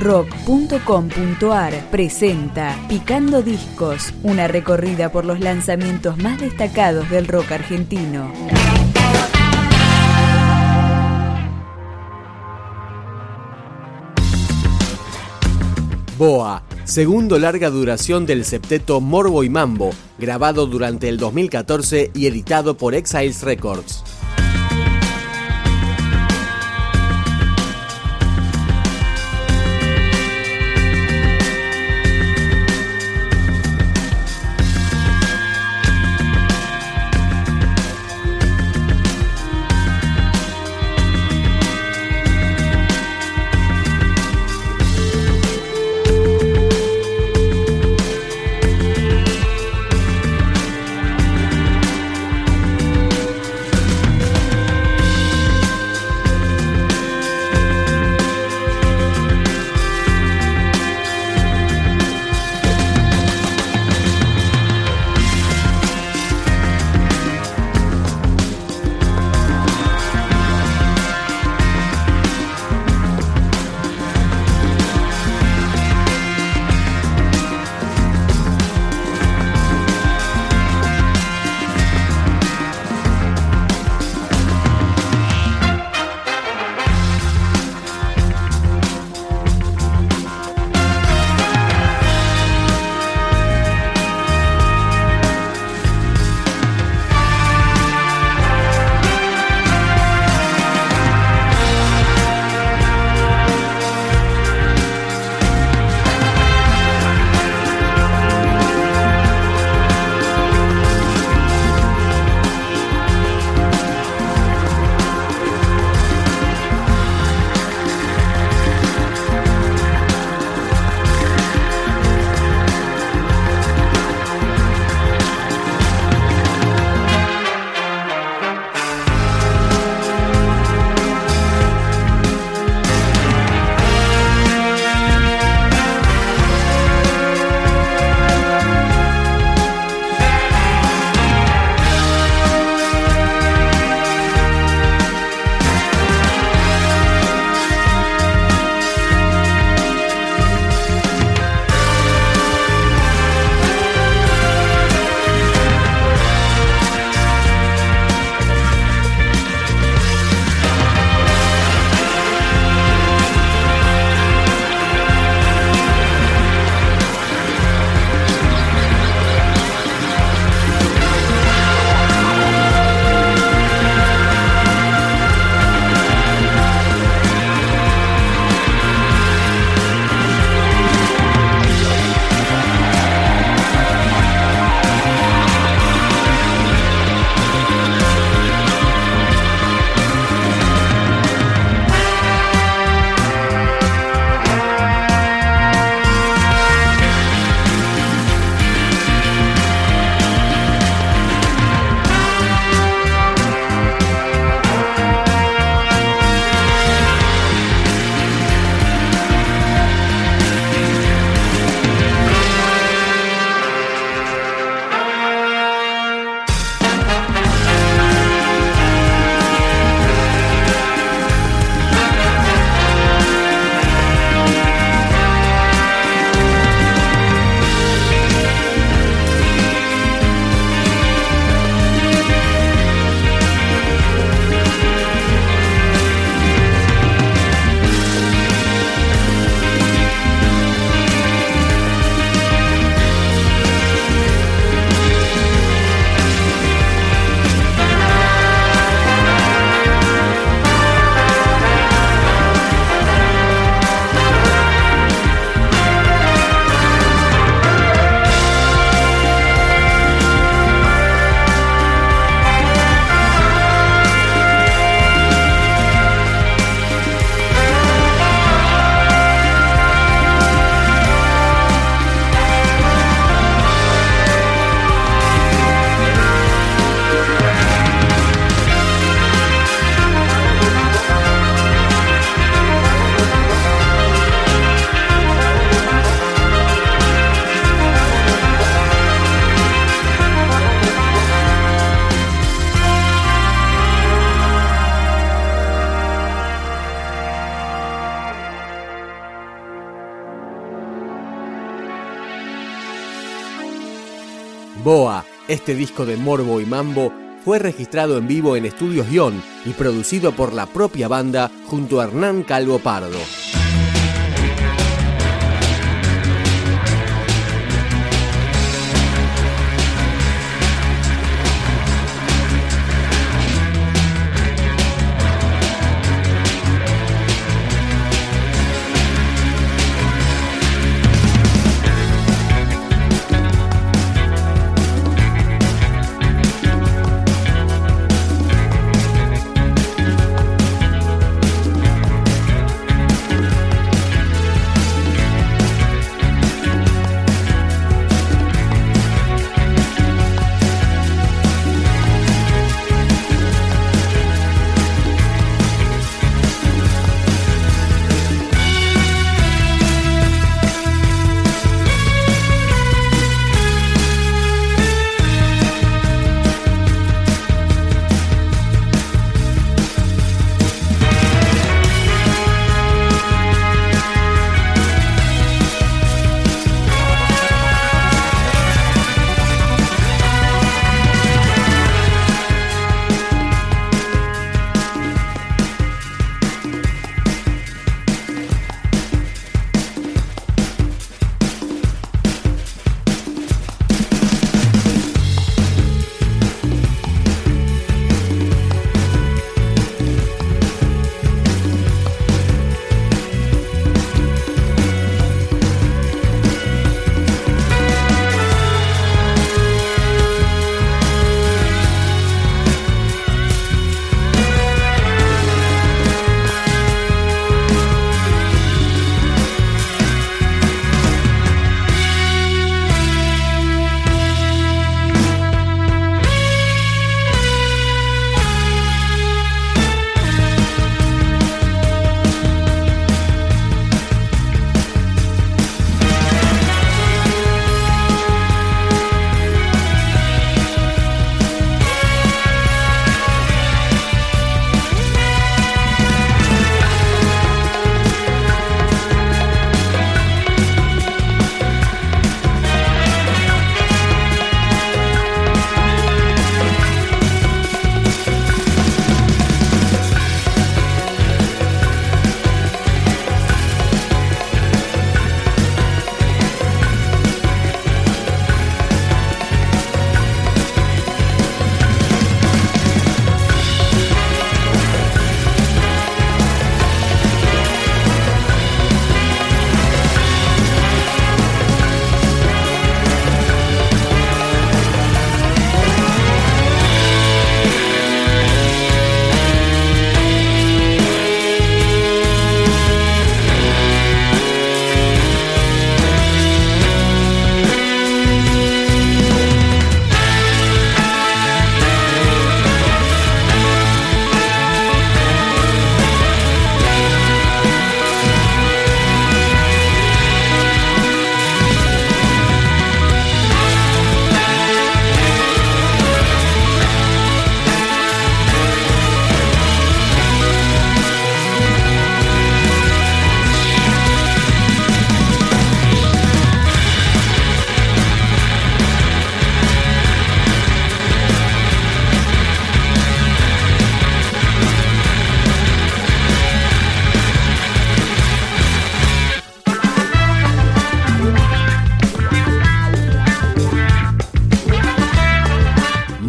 rock.com.ar presenta Picando Discos, una recorrida por los lanzamientos más destacados del rock argentino. Boa, segundo larga duración del septeto Morbo y Mambo, grabado durante el 2014 y editado por Exiles Records. Boa, este disco de Morbo y Mambo, fue registrado en vivo en Estudios Guión y producido por la propia banda junto a Hernán Calvo Pardo.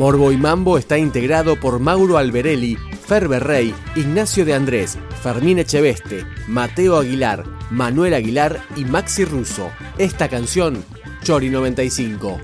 Morbo y Mambo está integrado por Mauro Alberelli, Ferber Rey, Ignacio de Andrés, Fermín Echeveste, Mateo Aguilar, Manuel Aguilar y Maxi Russo. Esta canción, Chori 95.